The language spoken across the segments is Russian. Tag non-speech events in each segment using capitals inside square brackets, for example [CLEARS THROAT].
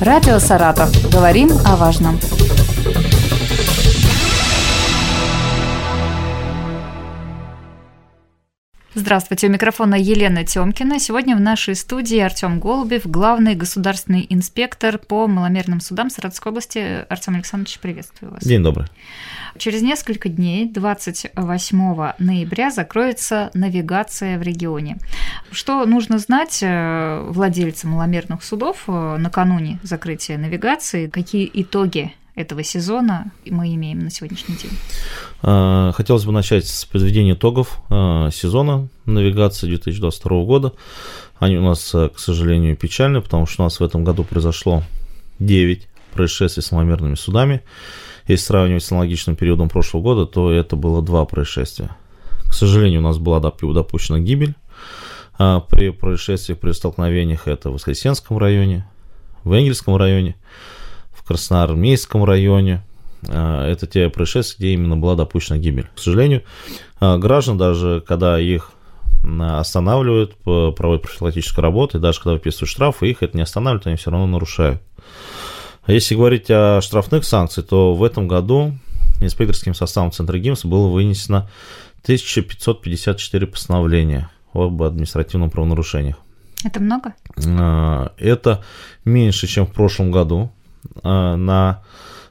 Радио «Саратов». Говорим о важном. Здравствуйте, у микрофона Елена Тёмкина. Сегодня в нашей студии Артем Голубев, главный государственный инспектор по маломерным судам Саратовской области. Артем Александрович, приветствую вас. День добрый. Через несколько дней, 28 ноября, закроется навигация в регионе. Что нужно знать э, владельцам маломерных судов э, накануне закрытия навигации? Какие итоги этого сезона мы имеем на сегодняшний день? А, хотелось бы начать с подведения итогов а, сезона навигации 2022 года. Они у нас, а, к сожалению, печальны, потому что у нас в этом году произошло 9 происшествий с маломерными судами. Если сравнивать с аналогичным периодом прошлого года, то это было два происшествия. К сожалению, у нас была допущена гибель при происшествиях, при столкновениях. Это в Воскресенском районе, в Энгельском районе в Красноармейском районе. А, это те происшествия, где именно была допущена гибель. К сожалению, а, граждан, даже когда их останавливают, проводят профилактическую работу, и даже когда выписывают штрафы, их это не останавливает, они все равно нарушают. А если говорить о штрафных санкциях, то в этом году инспекторским составом Центра ГИМС было вынесено 1554 постановления об административном правонарушениях. Это много? Это меньше, чем в прошлом году. Э, на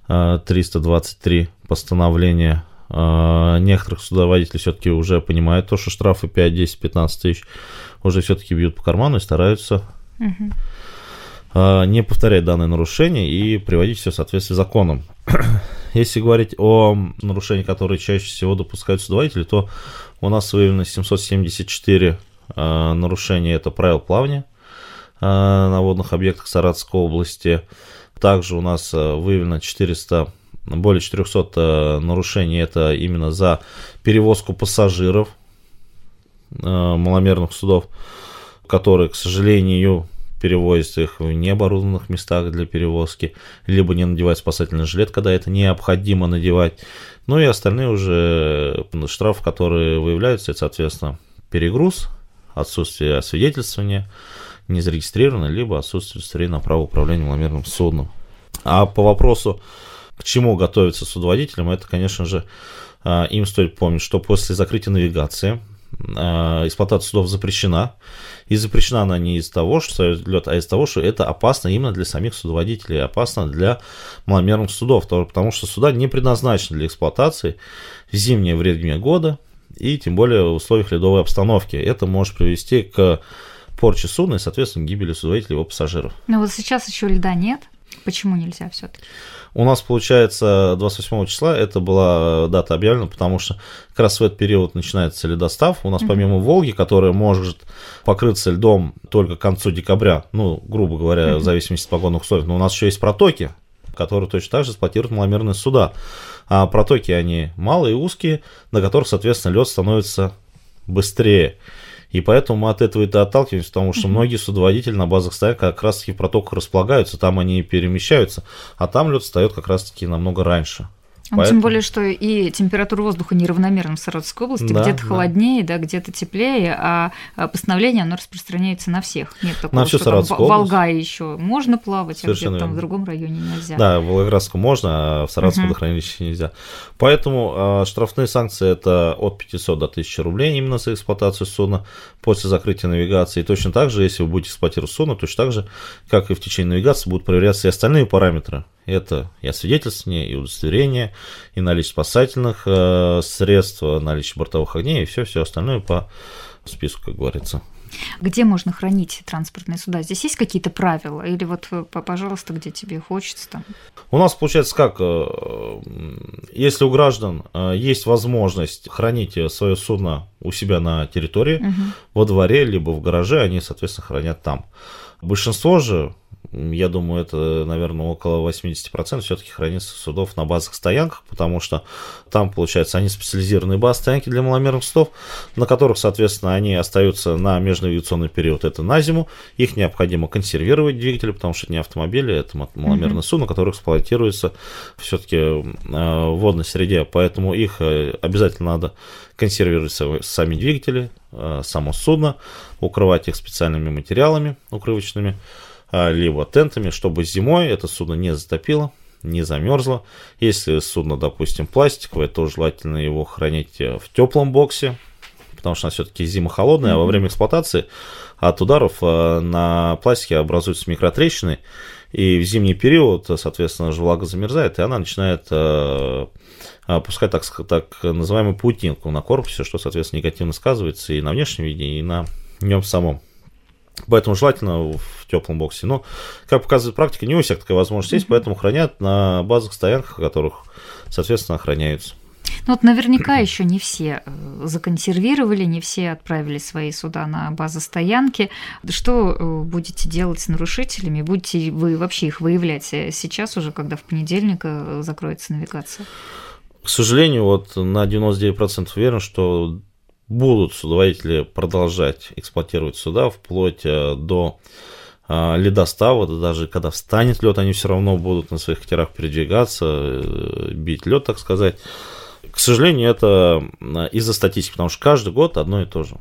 323 э, постановления. Некоторых судоводителей все-таки уже понимают то, что штрафы 5, 10, 15 тысяч уже все-таки бьют по карману и стараются угу. Не повторять данные нарушения и приводить все в соответствии с законом. [CLEARS THROAT] Если говорить о нарушениях, которые чаще всего допускают судоводители, то у нас выявлено 774 нарушения, это правил плавания на водных объектах Саратовской области, также у нас э, выявлено 400, более 400 э, нарушений, это именно за перевозку пассажиров э, маломерных судов, которые, к сожалению, перевозят их в необорудованных местах для перевозки, либо не надевают спасательный жилет, когда это необходимо надевать. Ну и остальные уже штрафы, которые выявляются, это, соответственно, перегруз, отсутствие освидетельствования, не зарегистрированы, либо отсутствие удостоверения на право управления маломерным судном. А по вопросу, к чему готовиться судоводителям, это, конечно же, а, им стоит помнить, что после закрытия навигации эксплуатация судов запрещена. И запрещена она не из-за того, что лед, а из-за того, что это опасно именно для самих судоводителей, опасно для маломерных судов, потому что суда не предназначены для эксплуатации в зимнее время года и тем более в условиях ледовой обстановки. Это может привести к порче судна и, соответственно, гибели судоводителя и его пассажиров. Но вот сейчас еще льда нет. Почему нельзя все-таки? У нас, получается, 28 числа это была дата объявлена, потому что как раз в этот период начинается ледостав. У нас помимо Волги, которая может покрыться льдом только к концу декабря, ну, грубо говоря, в зависимости от погодных условий, но у нас еще есть протоки, которые точно так же эксплуатируют маломерные суда. А протоки, они малые, узкие, на которых, соответственно, лед становится быстрее. И поэтому мы от этого и отталкиваемся, потому что многие судоводители на базах стоят как раз-таки в протоках располагаются, там они перемещаются, а там лед встает как раз-таки намного раньше. Поэтому... Тем более, что и температура воздуха неравномерна в Саратовской области, да, где-то да. холоднее, да, где-то теплее, а, а постановление оно распространяется на всех. Нет такого, на всю что Саратовскую там в Волгае еще можно плавать, а Совершенно а где-то там в другом районе нельзя. Да, в Волгоградском можно, а в Саратовском угу. водохранилище нельзя. Поэтому а, штрафные санкции это от 500 до 1000 рублей именно за эксплуатацию судна после закрытия навигации. И точно так же, если вы будете эксплуатировать судно, точно так же, как и в течение навигации, будут проверяться и остальные параметры это и освидетельствование, и удостоверение, и наличие спасательных э, средств, наличие бортовых огней, и все-все остальное по списку, как говорится. Где можно хранить транспортные суда? Здесь есть какие-то правила? Или вот, э, пожалуйста, где тебе хочется там? У нас получается как, э, если у граждан э, есть возможность хранить свое судно у себя на территории, угу. во дворе, либо в гараже, они, соответственно, хранят там. Большинство же я думаю, это, наверное, около 80% все-таки хранится судов на базах стоянках, потому что там, получается, они специализированные базы стоянки для маломерных судов, на которых, соответственно, они остаются на межнавигационный период, это на зиму. Их необходимо консервировать двигатели, потому что это не автомобили, это маломерное mm-hmm. судно, которое эксплуатируется все-таки э, в водной среде, поэтому их э, обязательно надо консервировать сами двигатели, э, само судно, укрывать их специальными материалами укрывочными, либо тентами, чтобы зимой это судно не затопило, не замерзло. Если судно, допустим, пластиковое, то желательно его хранить в теплом боксе, потому что она все-таки зима холодная, mm-hmm. а во время эксплуатации от ударов на пластике образуются микротрещины, и в зимний период, соответственно, же влага замерзает, и она начинает э, пускать так, так называемую паутинку на корпусе, что, соответственно, негативно сказывается и на внешнем виде, и на нем самом. Поэтому желательно в теплом боксе. Но, как показывает практика, не у всех такая возможность есть, поэтому хранят на базовых стоянках, которых, соответственно, охраняются. Ну вот наверняка [CLEARS THROAT] еще не все э, законсервировали, не все отправили свои суда на базостоянки. Что э, будете делать с нарушителями? Будете вы вообще их выявлять э, сейчас уже, когда в понедельник закроется навигация? К сожалению, вот на 99% уверен, что будут судоводители продолжать эксплуатировать суда вплоть до ледостава, даже когда встанет лед, они все равно будут на своих катерах передвигаться, бить лед, так сказать. К сожалению, это из-за статистики, потому что каждый год одно и то же.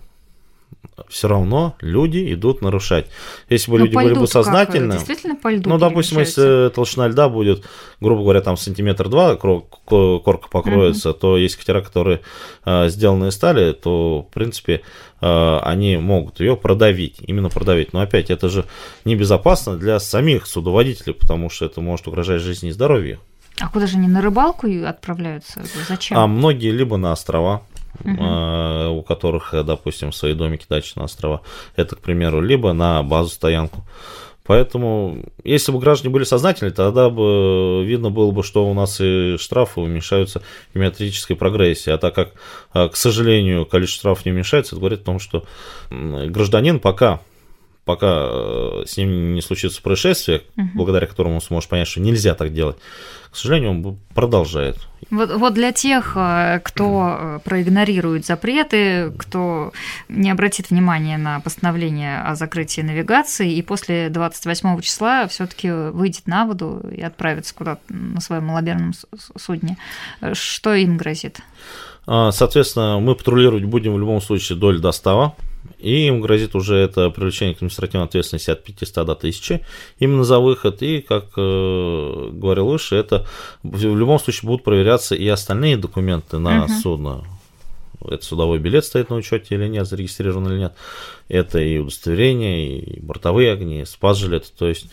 Все равно люди идут нарушать. Если бы Но люди были бы сознательны... Действительно по льду Ну, допустим, если толщина льда будет, грубо говоря, там сантиметр два корка покроется, угу. то есть катера, которые э, сделаны из стали, то, в принципе, э, они могут ее продавить, именно продавить. Но опять, это же небезопасно для самих судоводителей, потому что это может угрожать жизни и здоровью. А куда же они на рыбалку отправляются? Зачем? А многие либо на острова, угу. у которых, допустим, свои домики, дачи на острова. Это, к примеру, либо на базу стоянку. Поэтому, если бы граждане были сознательны, тогда бы видно было бы, что у нас и штрафы уменьшаются в геометрической прогрессии. А так как, а, к сожалению, количество штрафов не уменьшается, это говорит о том, что гражданин пока пока э, с ним не случится происшествие, угу. благодаря которому он сможет понять, что нельзя так делать, к сожалению, он продолжает. Вот, вот для тех, э, кто э, проигнорирует запреты, кто не обратит внимания на постановление о закрытии навигации и после 28 числа все-таки выйдет на воду и отправится куда-то на своем малоберном судне, что им грозит? А, соответственно, мы патрулировать будем в любом случае до льдостава, и им грозит уже это привлечение к административной ответственности от 500 до 1000 именно за выход, и, как э, говорил выше, это в любом случае будут проверяться и остальные документы на uh-huh. судно, это судовой билет стоит на учете или нет, зарегистрирован или нет. Это и удостоверение, и бортовые огни, спас-жилет. То есть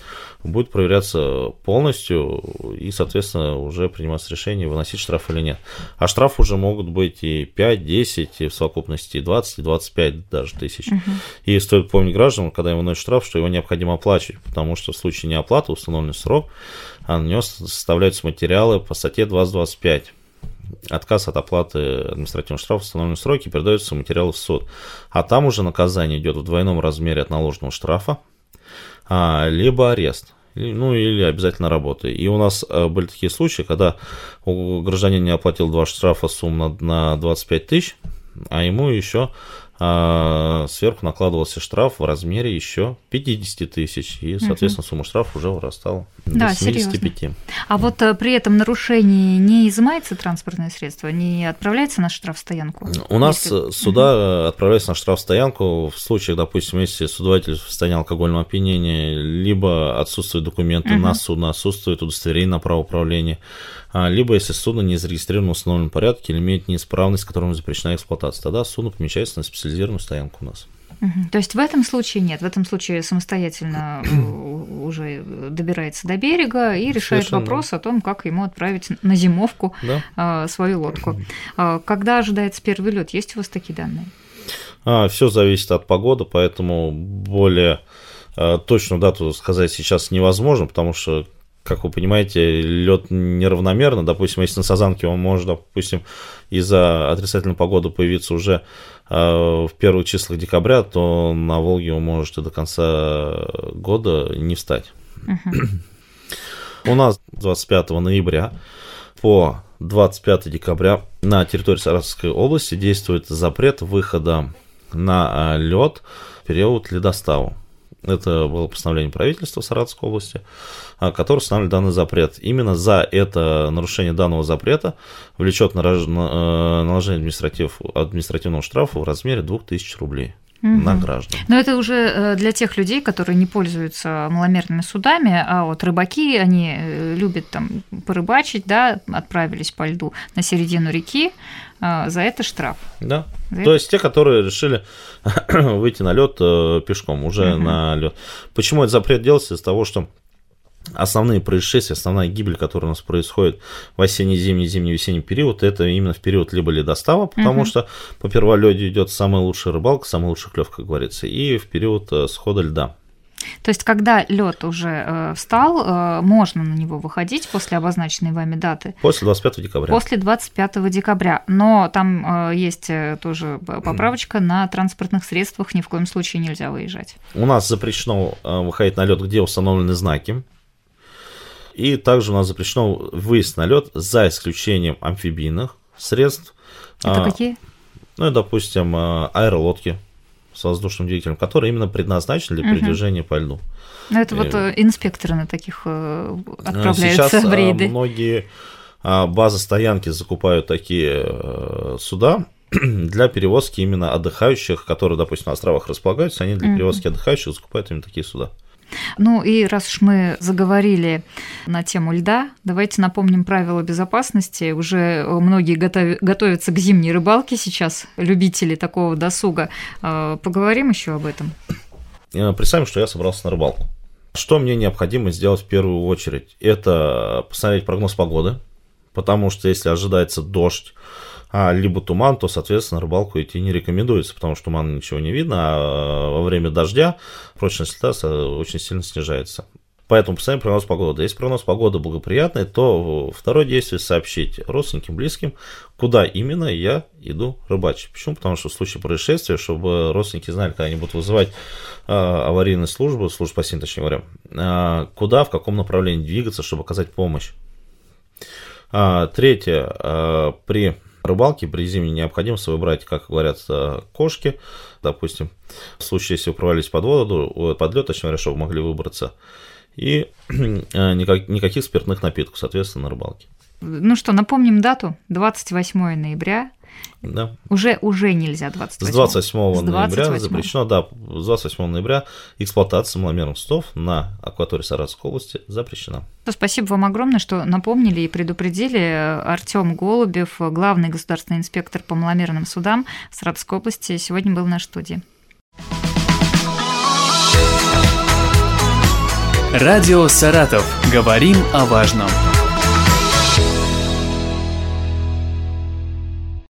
будет проверяться полностью и, соответственно, уже приниматься решение, выносить штраф или нет. А штраф уже могут быть и 5, 10, и в совокупности 20, и 25 даже тысяч. Угу. И стоит помнить гражданам, когда им выносят штраф, что его необходимо оплачивать, потому что в случае неоплаты установленный срок, а на него составляются материалы по статье 2025 отказ от оплаты административного штрафа в установленные сроки передаются материалы в суд. А там уже наказание идет в двойном размере от наложенного штрафа, а, либо арест. Ну, или обязательно работы. И у нас э, были такие случаи, когда гражданин не оплатил два штрафа сумма на 25 тысяч, а ему еще а сверху накладывался штраф в размере еще 50 тысяч, и, соответственно, угу. сумма штрафа уже вырастала до да, 75. Серьезно. А вот э, при этом нарушении не изымается транспортное средство, не отправляется на штрафстоянку? У нас если... суда угу. отправляются на штрафстоянку в случаях, допустим, если судователь в состоянии алкогольного опьянения, либо отсутствуют документы угу. на судно, отсутствует удостоверение на право управления, либо если судно не зарегистрировано в установленном порядке или имеет неисправность, которым запрещена эксплуатация, тогда судно помещается на специализированную стоянку у нас. То есть в этом случае нет, в этом случае самостоятельно уже добирается до берега и решает Совершенно. вопрос о том, как ему отправить на зимовку да. А, свою лодку. А, когда ожидается первый лед? Есть у вас такие данные? А, все зависит от погоды, поэтому более точную дату сказать сейчас невозможно, потому что как вы понимаете, лед неравномерно. Допустим, если на Сазанке он может, допустим, из-за отрицательной погоды появиться уже э, в первых числах декабря, то на Волге он может и до конца года не встать. У нас 25 ноября по 25 декабря на территории Саратовской области действует запрет выхода на лед в период ледоставу. Это было постановление правительства Саратовской области, а, которое устанавливает данный запрет. Именно за это нарушение данного запрета влечет э, наложение административ, административного штрафа в размере 2000 рублей. На граждан. Но это уже э, для тех людей, которые не пользуются маломерными судами, а вот рыбаки, они э, любят там порыбачить, да, отправились по льду на середину реки, э, за это штраф. Да. За То это... есть те, которые решили [CLEARS THROAT] выйти на лед пешком, уже угу. на лед. Почему этот запрет делается? Из-за того, что основные происшествия, основная гибель, которая у нас происходит в осенний, зимний, зимний, весенний период, это именно в период либо ледостава, потому угу. что по перволёде идет самая лучшая рыбалка, самый лучший клев, как говорится, и в период э, схода льда. То есть, когда лед уже э, встал, э, можно на него выходить после обозначенной вами даты? После 25 декабря. После 25 декабря. Но там э, есть тоже поправочка, на транспортных средствах ни в коем случае нельзя выезжать. У нас запрещено выходить на лед, где установлены знаки. И также у нас запрещено выезд на лед за исключением амфибийных средств. Это а, какие? Ну, допустим, а, аэролодки с воздушным двигателем, которые именно предназначены для передвижения угу. по льду. Ну, это и... вот э, инспекторы на таких э, отправляются Сейчас в рейды. многие базы стоянки закупают такие э, суда [CLEARS THROAT] для перевозки именно отдыхающих, которые, допустим, на островах располагаются, они для перевозки отдыхающих закупают именно такие суда. Ну и раз уж мы заговорили на тему льда, давайте напомним правила безопасности. Уже многие готов... готовятся к зимней рыбалке сейчас, любители такого досуга. А, поговорим еще об этом. Представим, что я собрался на рыбалку. Что мне необходимо сделать в первую очередь? Это посмотреть прогноз погоды, потому что если ожидается дождь, а, либо туман, то, соответственно, рыбалку идти не рекомендуется, потому что туман ничего не видно, а во время дождя прочность льда очень сильно снижается. Поэтому посмотрим прогноз погоды. Если прогноз погоды благоприятный, то второе действие сообщить родственникам, близким, куда именно я иду рыбачить. Почему? Потому что в случае происшествия, чтобы родственники знали, когда они будут вызывать э, аварийную службу, службу спасения, точнее говоря, э, куда, в каком направлении двигаться, чтобы оказать помощь. А, третье, э, при рыбалки при зимней необходимости выбрать, как говорят, кошки, допустим, в случае, если вы провалились под воду, под лед, точнее говоря, чтобы могли выбраться, и э, никак, никаких спиртных напитков, соответственно, на рыбалке. Ну что, напомним дату, 28 ноября, да. Уже, уже нельзя 28. С 28 с ноября запрещено, да, с 28 ноября эксплуатация маломерных судов на акватории Саратовской области запрещена. Спасибо вам огромное, что напомнили и предупредили. Артем Голубев, главный государственный инспектор по маломерным судам Саратовской области, сегодня был в нашей студии. Радио «Саратов». Говорим о важном.